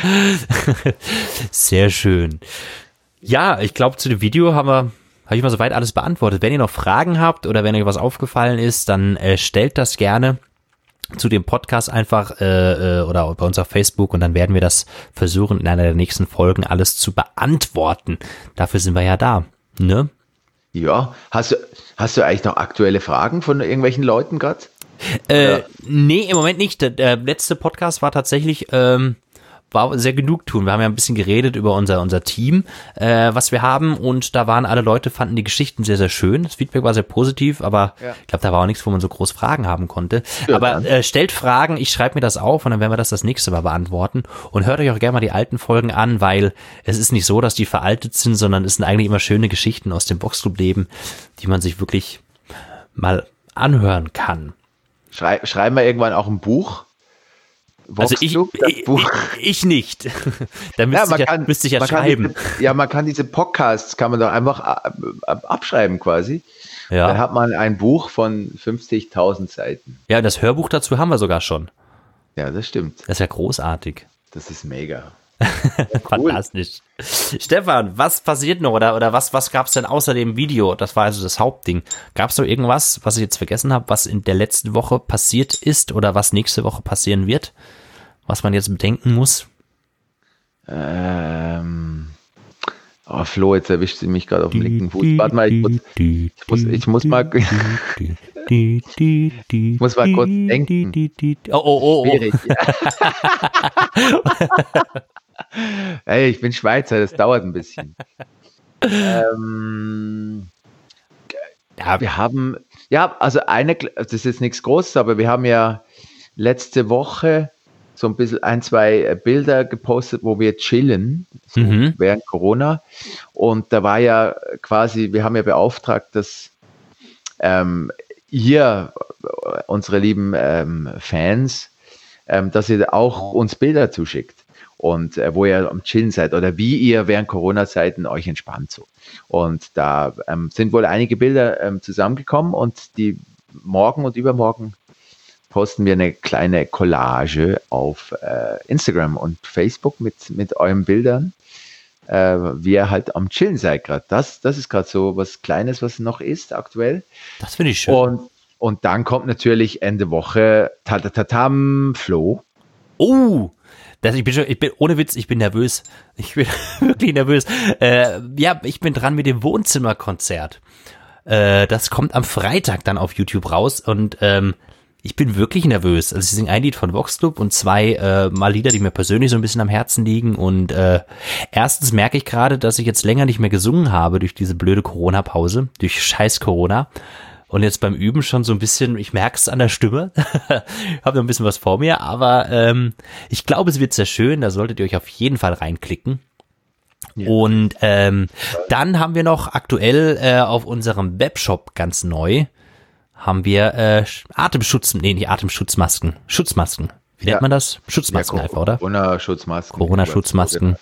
Sehr schön. Ja, ich glaube, zu dem Video haben wir, habe ich mal soweit alles beantwortet. Wenn ihr noch Fragen habt oder wenn euch was aufgefallen ist, dann äh, stellt das gerne zu dem Podcast einfach äh, äh, oder bei uns auf Facebook und dann werden wir das versuchen, in einer der nächsten Folgen alles zu beantworten. Dafür sind wir ja da. Ne? Ja, hast du, hast du eigentlich noch aktuelle Fragen von irgendwelchen Leuten gerade? Äh, nee, im Moment nicht. Der, der letzte Podcast war tatsächlich ähm, war sehr genug tun. Wir haben ja ein bisschen geredet über unser, unser Team, äh, was wir haben und da waren alle Leute, fanden die Geschichten sehr, sehr schön. Das Feedback war sehr positiv, aber ja. ich glaube, da war auch nichts, wo man so groß Fragen haben konnte. Ja, aber äh, stellt Fragen, ich schreibe mir das auf und dann werden wir das das nächste Mal beantworten. Und hört euch auch gerne mal die alten Folgen an, weil es ist nicht so, dass die veraltet sind, sondern es sind eigentlich immer schöne Geschichten aus dem Boxclub-Leben, die man sich wirklich mal anhören kann. Schrei schreiben wir irgendwann auch ein Buch? Also ich, ich, ich, nicht. da müsste, ja, ich, kann, müsste ich ja schreiben. Diese, ja, man kann diese Podcasts, kann man doch einfach abschreiben quasi. Ja. Dann hat man ein Buch von 50.000 Seiten. Ja, das Hörbuch dazu haben wir sogar schon. Ja, das stimmt. Das ist ja großartig. Das ist mega. Fantastisch. Stefan, was passiert noch oder, oder was, was gab es denn außer dem Video? Das war also das Hauptding. Gab es noch irgendwas, was ich jetzt vergessen habe, was in der letzten Woche passiert ist oder was nächste Woche passieren wird? Was man jetzt bedenken muss? Ähm, oh, Flo, jetzt erwischt sie mich gerade auf dem linken Fuß. Warte mal, ich muss, ich muss, ich muss mal, ich muss mal kurz denken. Oh, oh, oh, oh. Schwierig, ja. hey, ich bin Schweizer, das dauert ein bisschen. Ähm, ja, wir haben, ja, also eine, das ist jetzt nichts Großes, aber wir haben ja letzte Woche so ein bisschen ein, zwei äh, Bilder gepostet, wo wir chillen, so mhm. während Corona. Und da war ja quasi, wir haben ja beauftragt, dass ähm, ihr, unsere lieben ähm, Fans, ähm, dass ihr auch uns Bilder zuschickt und äh, wo ihr am Chillen seid oder wie ihr während Corona-Zeiten euch entspannt so. Und da ähm, sind wohl einige Bilder ähm, zusammengekommen und die morgen und übermorgen posten wir eine kleine Collage auf äh, Instagram und Facebook mit, mit euren Bildern. äh, wie ihr halt am Chillen seid gerade. Das, das ist gerade so was Kleines, was noch ist aktuell. Das finde ich schön. Und, und dann kommt natürlich Ende Woche Tatatatam Flo. Oh, das, ich bin schon, ich bin, ohne Witz, ich bin nervös. Ich bin wirklich nervös. Äh, ja, ich bin dran mit dem Wohnzimmerkonzert. Äh, das kommt am Freitag dann auf YouTube raus und ähm, ich bin wirklich nervös. Also ich singe ein Lied von Vox Club und zwei äh, mal Lieder, die mir persönlich so ein bisschen am Herzen liegen. Und äh, erstens merke ich gerade, dass ich jetzt länger nicht mehr gesungen habe durch diese blöde Corona-Pause, durch scheiß Corona. Und jetzt beim Üben schon so ein bisschen, ich merke es an der Stimme, habe noch ein bisschen was vor mir, aber ähm, ich glaube, es wird sehr schön, da solltet ihr euch auf jeden Fall reinklicken. Ja. Und ähm, dann haben wir noch aktuell äh, auf unserem Webshop ganz neu, haben wir äh, Atemschutz, nee, nicht Atemschutzmasken, Schutzmasken. Wie nennt ja. man das? Schutzmasken ja, einfach, oder? Corona-Schutzmasken. Corona-Schutzmasken.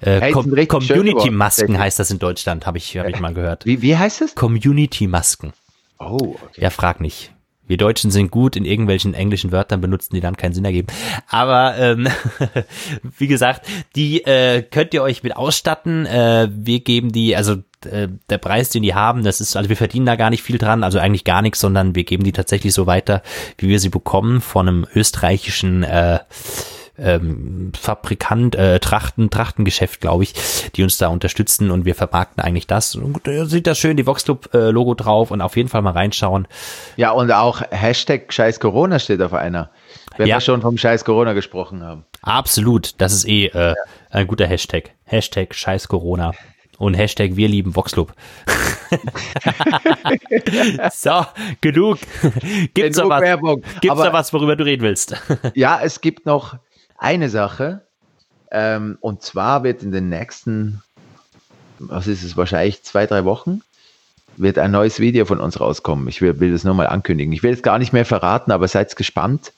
Äh, hey, Com Community-Masken heißt das in Deutschland, habe ich, hab ich mal gehört. Wie, wie heißt es? Community-Masken. Oh, okay. Ja, frag nicht. Wir Deutschen sind gut in irgendwelchen englischen Wörtern benutzen, die dann keinen Sinn ergeben. Aber ähm, wie gesagt, die äh, könnt ihr euch mit ausstatten. Äh, wir geben die, also äh, der Preis, den die haben, das ist, also wir verdienen da gar nicht viel dran, also eigentlich gar nichts, sondern wir geben die tatsächlich so weiter, wie wir sie bekommen von einem österreichischen äh, ähm, Fabrikant, äh, Trachten, Trachtengeschäft, glaube ich, die uns da unterstützen und wir vermarkten eigentlich das. Und da sieht das schön, die Vox Club äh, drauf und auf jeden Fall mal reinschauen. Ja, und auch Hashtag Scheiß Corona steht auf einer. Wenn ja. wir schon vom Scheiß Corona gesprochen haben. Absolut, das ist eh äh, ja. ein guter Hashtag. Hashtag Scheiß Corona. Und Hashtag wir lieben Voxclub. so, genug. Gibt's genug da was, gibt's da was, worüber du reden willst? ja, es gibt noch eine Sache. Ähm, und zwar wird in den nächsten, was ist es, wahrscheinlich zwei, drei Wochen, wird ein neues Video von uns rauskommen. Ich will, will das nur mal ankündigen. Ich will es gar nicht mehr verraten, aber seid gespannt.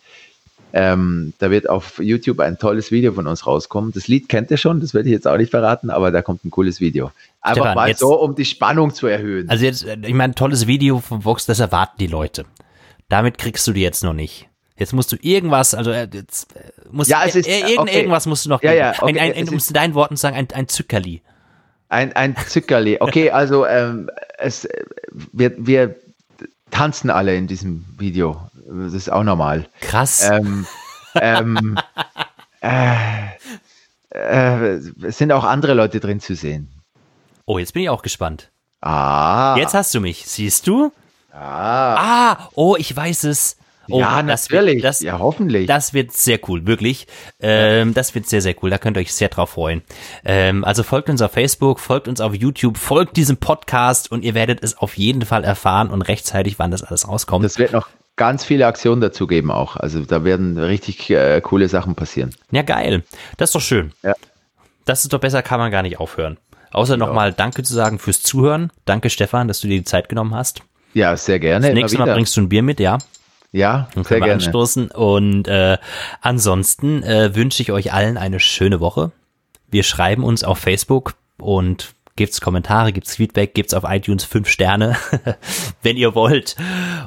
Ähm, da wird auf YouTube ein tolles Video von uns rauskommen. Das Lied kennt ihr schon, das werde ich jetzt auch nicht verraten, aber da kommt ein cooles Video. Einfach Stefan, mal jetzt, so, um die Spannung zu erhöhen. Also jetzt, ich meine, tolles Video von Vox, das erwarten die Leute. Damit kriegst du die jetzt noch nicht. Jetzt musst du irgendwas, also äh, jetzt äh, musst ja, es ist, irgend, okay. irgendwas musst du noch ja, ja, okay, ein, ein, ein, musst in deinen Worten sagen, ein, ein Zückerli. Ein, ein Zückerli. Okay, also ähm, es, wir, wir tanzen alle in diesem Video. Das ist auch normal. Krass. Ähm, ähm, äh, äh, es sind auch andere Leute drin zu sehen. Oh, jetzt bin ich auch gespannt. Ah. Jetzt hast du mich. Siehst du? Ah. Ah, oh, ich weiß es. Oh, ja, natürlich. Wird, das, ja, hoffentlich. Das wird sehr cool, wirklich. Ähm, das wird sehr, sehr cool. Da könnt ihr euch sehr drauf freuen. Ähm, also folgt uns auf Facebook, folgt uns auf YouTube, folgt diesem Podcast und ihr werdet es auf jeden Fall erfahren und rechtzeitig, wann das alles rauskommt. Das wird noch ganz viele Aktionen dazu geben auch. Also da werden richtig äh, coole Sachen passieren. Ja, geil. Das ist doch schön. Ja. Das ist doch besser, kann man gar nicht aufhören. Außer ja. nochmal Danke zu sagen fürs Zuhören. Danke, Stefan, dass du dir die Zeit genommen hast. Ja, sehr gerne. Das nächste Mal bringst du ein Bier mit, ja? Ja, Dann sehr gerne. anstoßen. Und äh, ansonsten äh, wünsche ich euch allen eine schöne Woche. Wir schreiben uns auf Facebook und gibt's Kommentare, gibt's Feedback, gibt's auf iTunes fünf Sterne, wenn ihr wollt.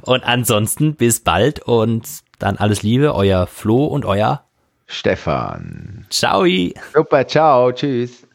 Und ansonsten bis bald und dann alles Liebe, euer Flo und euer Stefan. Ciao. Super, ciao, tschüss.